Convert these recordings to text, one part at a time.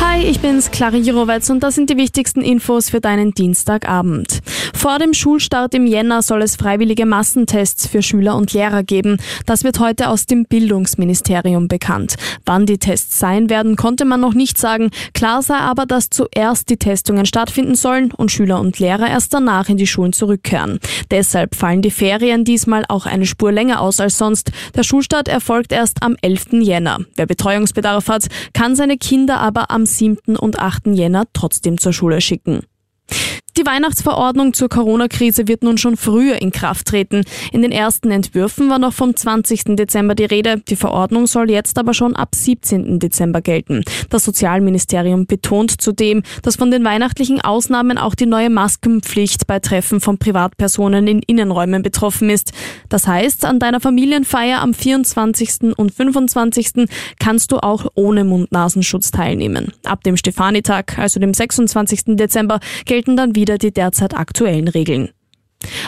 Hi, ich bin's, Clara Jirovetz und das sind die wichtigsten Infos für deinen Dienstagabend. Vor dem Schulstart im Jänner soll es freiwillige Massentests für Schüler und Lehrer geben. Das wird heute aus dem Bildungsministerium bekannt. Wann die Tests sein werden, konnte man noch nicht sagen. Klar sei aber, dass zuerst die Testungen stattfinden sollen und Schüler und Lehrer erst danach in die Schulen zurückkehren. Deshalb fallen die Ferien diesmal auch eine Spur länger aus als sonst. Der Schulstart erfolgt erst am 11. Jänner. Wer Betreuungsbedarf hat, kann seine Kinder aber am 7. und 8. Jänner trotzdem zur Schule schicken. Die Weihnachtsverordnung zur Corona-Krise wird nun schon früher in Kraft treten. In den ersten Entwürfen war noch vom 20. Dezember die Rede. Die Verordnung soll jetzt aber schon ab 17. Dezember gelten. Das Sozialministerium betont zudem, dass von den weihnachtlichen Ausnahmen auch die neue Maskenpflicht bei Treffen von Privatpersonen in Innenräumen betroffen ist. Das heißt, an deiner Familienfeier am 24. und 25. kannst du auch ohne Mund-Nasenschutz teilnehmen. Ab dem Stefanitag, also dem 26. Dezember, gelten dann wieder wieder die derzeit aktuellen Regeln.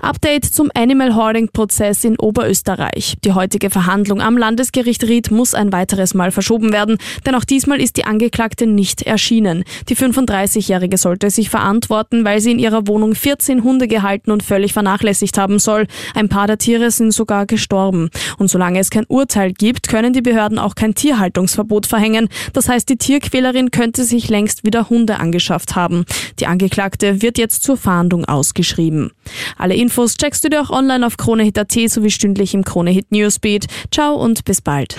Update zum Animal Hoarding Prozess in Oberösterreich. Die heutige Verhandlung am Landesgericht Ried muss ein weiteres Mal verschoben werden, denn auch diesmal ist die Angeklagte nicht erschienen. Die 35-Jährige sollte sich verantworten, weil sie in ihrer Wohnung 14 Hunde gehalten und völlig vernachlässigt haben soll. Ein paar der Tiere sind sogar gestorben. Und solange es kein Urteil gibt, können die Behörden auch kein Tierhaltungsverbot verhängen. Das heißt, die Tierquälerin könnte sich längst wieder Hunde angeschafft haben. Die Angeklagte wird jetzt zur Fahndung ausgeschrieben. Alle Infos checkst du dir auch online auf KroneHit.at sowie stündlich im KroneHit Newsbeat. Ciao und bis bald.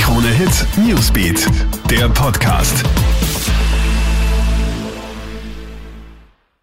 KroneHit Newsbeat, der Podcast.